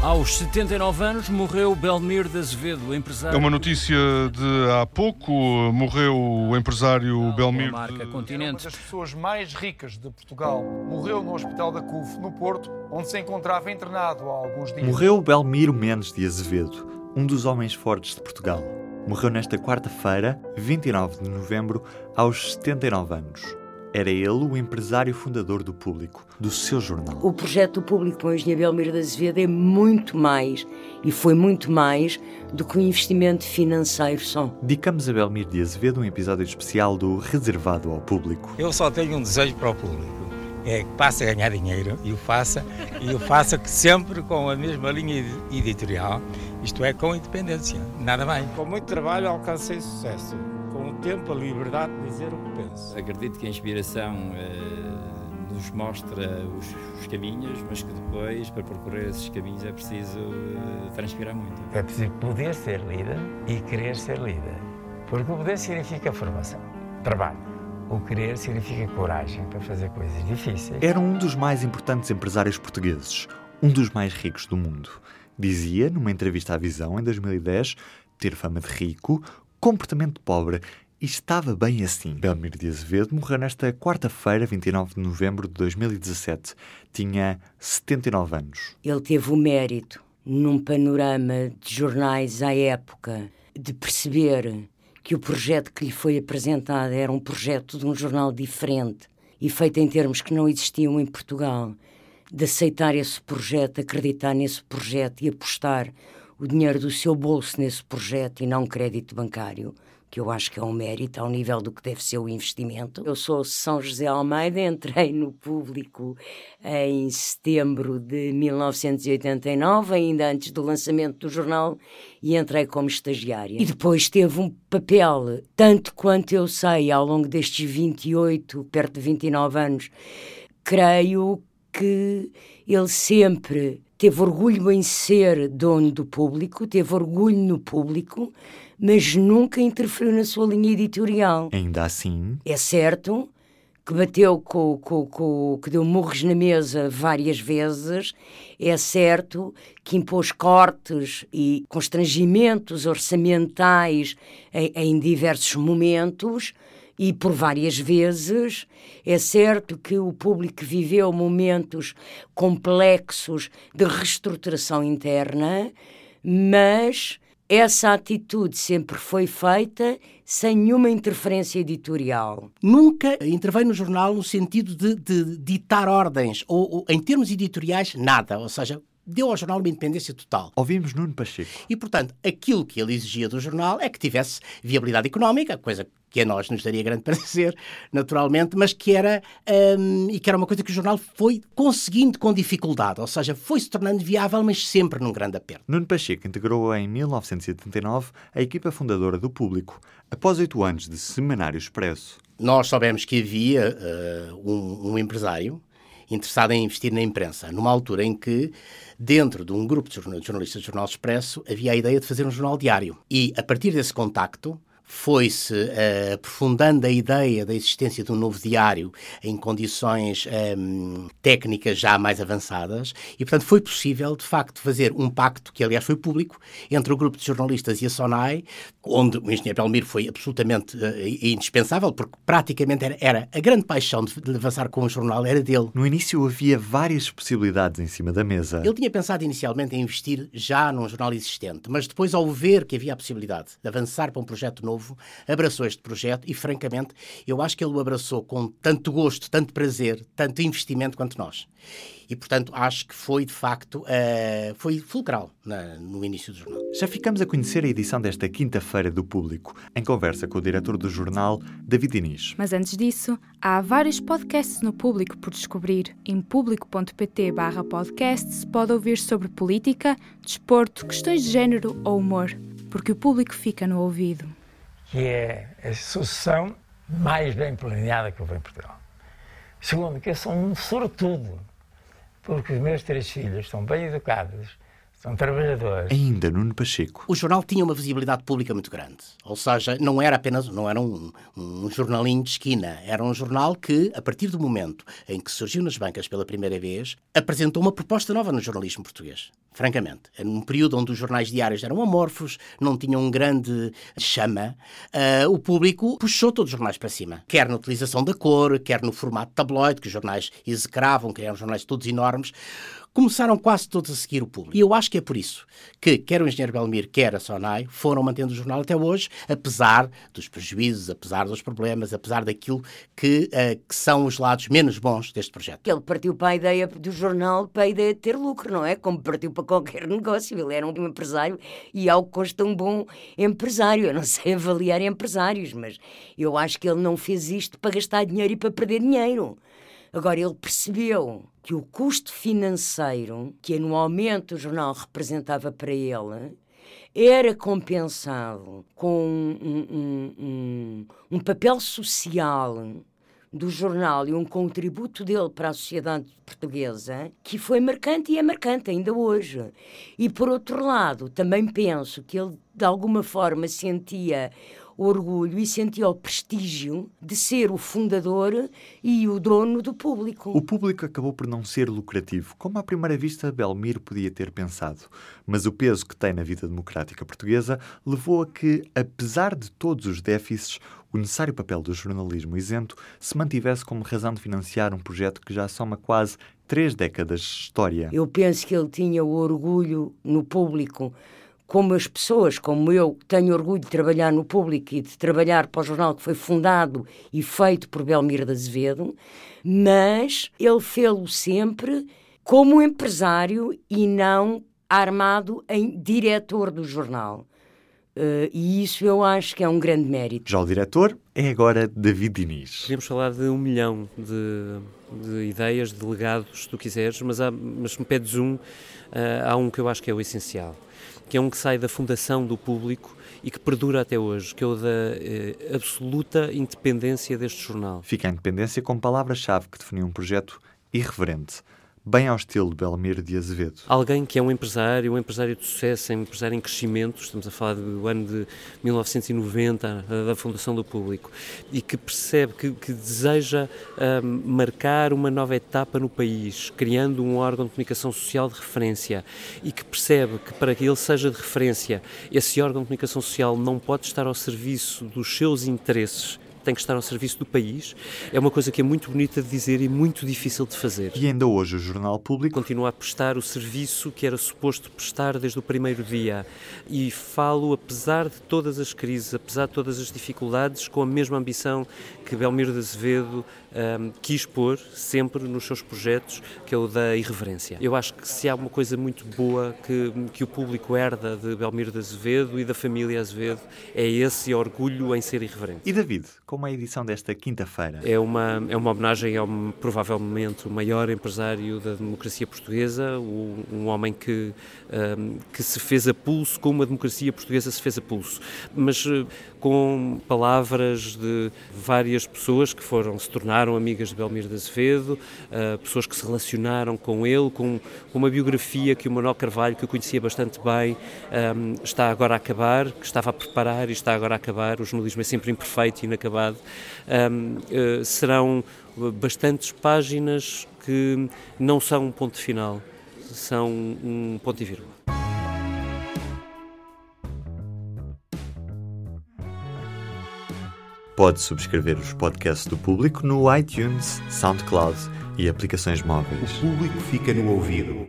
Aos 79 anos morreu Belmir de Azevedo, empresário. É uma notícia de há pouco. Morreu o empresário Belmir. marca de... Continente. Uma das pessoas mais ricas de Portugal morreu no Hospital da CUF, no Porto, onde se encontrava internado há alguns dias. Morreu Belmiro Mendes de Azevedo, um dos homens fortes de Portugal. Morreu nesta quarta-feira, 29 de novembro, aos 79 anos. Era ele o empresário fundador do Público, do seu jornal. O projeto do Público para o Engenheiro Belmiro de Azevedo é muito mais, e foi muito mais, do que um investimento financeiro só. Dedicamos a Belmiro de Azevedo um episódio especial do Reservado ao Público. Eu só tenho um desejo para o público. É que passe a ganhar dinheiro e o faça, e o faça sempre com a mesma linha editorial, isto é, com independência, nada mais. Com muito trabalho alcancei sucesso. Tempo, a liberdade de dizer o que penso. Acredito que a inspiração eh, nos mostra os, os caminhos, mas que depois, para percorrer esses caminhos, é preciso eh, transpirar muito. É preciso poder ser líder e querer ser líder. Porque o poder significa formação, trabalho. O querer significa coragem para fazer coisas difíceis. Era um dos mais importantes empresários portugueses, um dos mais ricos do mundo. Dizia, numa entrevista à Visão, em 2010, ter fama de rico, comportamento pobre e estava bem assim. Belmiro de Azevedo morreu nesta quarta-feira, 29 de novembro de 2017. Tinha 79 anos. Ele teve o mérito, num panorama de jornais à época, de perceber que o projeto que lhe foi apresentado era um projeto de um jornal diferente e feito em termos que não existiam em Portugal, de aceitar esse projeto, acreditar nesse projeto e apostar o dinheiro do seu bolso nesse projeto e não crédito bancário, que eu acho que é um mérito ao nível do que deve ser o investimento. Eu sou São José Almeida, entrei no público em setembro de 1989, ainda antes do lançamento do jornal, e entrei como estagiária. E depois teve um papel, tanto quanto eu sei, ao longo destes 28, perto de 29 anos, creio que ele sempre teve orgulho em ser dono do público, teve orgulho no público, mas nunca interferiu na sua linha editorial. Ainda assim, É certo que bateu com, com, com que deu murros na mesa várias vezes, é certo que impôs cortes e constrangimentos orçamentais em, em diversos momentos, e por várias vezes. É certo que o público viveu momentos complexos de reestruturação interna, mas essa atitude sempre foi feita sem nenhuma interferência editorial. Nunca interveio no jornal no sentido de, de ditar ordens, ou, ou em termos editoriais, nada. Ou seja, deu ao jornal uma independência total. ouvimos Nuno Pacheco. E, portanto, aquilo que ele exigia do jornal é que tivesse viabilidade económica, coisa que a nós nos daria grande prazer, naturalmente, mas que era, hum, e que era uma coisa que o jornal foi conseguindo com dificuldade, ou seja, foi se tornando viável, mas sempre num grande aperto. Nuno Pacheco integrou em 1979 a equipa fundadora do Público, após oito anos de Semanário Expresso. Nós soubemos que havia uh, um, um empresário interessado em investir na imprensa, numa altura em que, dentro de um grupo de jornalistas do Jornal Expresso, havia a ideia de fazer um jornal diário. E, a partir desse contacto, foi-se uh, aprofundando a ideia da existência de um novo diário em condições um, técnicas já mais avançadas e, portanto, foi possível, de facto, fazer um pacto, que aliás foi público, entre o grupo de jornalistas e a SONAI, onde o engenheiro Belmiro foi absolutamente uh, indispensável, porque praticamente era, era, a grande paixão de, de avançar com o jornal, era dele. No início havia várias possibilidades em cima da mesa. Ele tinha pensado inicialmente em investir já num jornal existente, mas depois, ao ver que havia a possibilidade de avançar para um projeto novo, abraçou este projeto e, francamente, eu acho que ele o abraçou com tanto gosto, tanto prazer, tanto investimento quanto nós. E, portanto, acho que foi, de facto, uh, foi fulcral na, no início do jornal. Já ficamos a conhecer a edição desta quinta-feira do Público, em conversa com o diretor do jornal, David Inês. Mas antes disso, há vários podcasts no Público por descobrir. Em público.pt barra podcasts pode ouvir sobre política, desporto, questões de género ou humor, porque o público fica no ouvido que é a sucessão mais bem planeada que houve em Portugal. Segundo, que eu sou um sortudo, porque os meus três filhos são bem educados, São trabalhadores. Ainda Nuno Pacheco. O jornal tinha uma visibilidade pública muito grande. Ou seja, não era apenas não era um, um jornalinho de esquina. Era um jornal que, a partir do momento em que surgiu nas bancas pela primeira vez, apresentou uma proposta nova no jornalismo português. Francamente. Era um período onde os jornais diários eram amorfos, não tinham um grande chama. Uh, o público puxou todos os jornais para cima. Quer na utilização da cor, quer no formato tabloide, que os jornais execravam, que eram jornais todos enormes começaram quase todos a seguir o público. E eu acho que é por isso que quer o engenheiro Belmir, quer a Sonai, foram mantendo o jornal até hoje, apesar dos prejuízos, apesar dos problemas, apesar daquilo que, uh, que são os lados menos bons deste projeto. Ele partiu para a ideia do jornal, para a ideia de ter lucro, não é? Como partiu para qualquer negócio. Ele era um empresário e ao consta um bom empresário. Eu não sei avaliar empresários, mas eu acho que ele não fez isto para gastar dinheiro e para perder dinheiro. Agora, ele percebeu que o custo financeiro que anualmente o jornal representava para ele era compensado com um, um, um, um papel social do jornal e um contributo dele para a sociedade portuguesa que foi marcante e é marcante ainda hoje. E por outro lado, também penso que ele de alguma forma sentia orgulho e sentia o prestígio de ser o fundador e o dono do público. O público acabou por não ser lucrativo, como à primeira vista Belmiro podia ter pensado. Mas o peso que tem na vida democrática portuguesa levou a que, apesar de todos os déficits, o necessário papel do jornalismo isento se mantivesse como razão de financiar um projeto que já soma quase três décadas de história. Eu penso que ele tinha o orgulho no público como as pessoas, como eu, tenho orgulho de trabalhar no público e de trabalhar para o jornal que foi fundado e feito por Belmiro de Azevedo, mas ele fê-lo sempre como empresário e não armado em diretor do jornal. Uh, e isso eu acho que é um grande mérito. Já o diretor é agora David Diniz. Podemos falar de um milhão de, de ideias, de legados, se tu quiseres, mas, há, mas se me pedes um, há um que eu acho que é o essencial que é um que sai da fundação do público e que perdura até hoje, que é o da eh, absoluta independência deste jornal. Fica a independência como palavra-chave que definiu um projeto irreverente bem ao estilo de Belmiro de Azevedo. Alguém que é um empresário, um empresário de sucesso, um empresário em crescimento, estamos a falar do ano de 1990, da fundação do público, e que percebe, que, que deseja um, marcar uma nova etapa no país, criando um órgão de comunicação social de referência, e que percebe que para que ele seja de referência, esse órgão de comunicação social não pode estar ao serviço dos seus interesses tem que estar ao serviço do país, é uma coisa que é muito bonita de dizer e muito difícil de fazer. E ainda hoje o Jornal Público continua a prestar o serviço que era suposto prestar desde o primeiro dia. E falo, apesar de todas as crises, apesar de todas as dificuldades, com a mesma ambição que Belmiro de Azevedo um, quis pôr sempre nos seus projetos, que é o da irreverência. Eu acho que se há uma coisa muito boa que, que o público herda de Belmiro de Azevedo e da família Azevedo, é esse orgulho em ser irreverente. E David, como a edição desta quinta-feira? É uma, é uma homenagem ao provavelmente o maior empresário da democracia portuguesa, o, um homem que, um, que se fez a pulso como a democracia portuguesa se fez a pulso, mas uh, com palavras de várias pessoas que foram se tornar tornaram amigas de Belmiro de Azevedo, uh, pessoas que se relacionaram com ele, com, com, uma biografia que o Manuel Carvalho, que eu conhecia bastante bem, um, está agora a acabar, que estava a preparar e está agora a acabar. O jornalismo é sempre imperfeito e inacabado. Um, uh, serão bastantes páginas que não são um ponto final, são um ponto e vírgula. Pode subscrever os podcasts do público no iTunes, SoundCloud e aplicações móveis. O público fica no ouvido.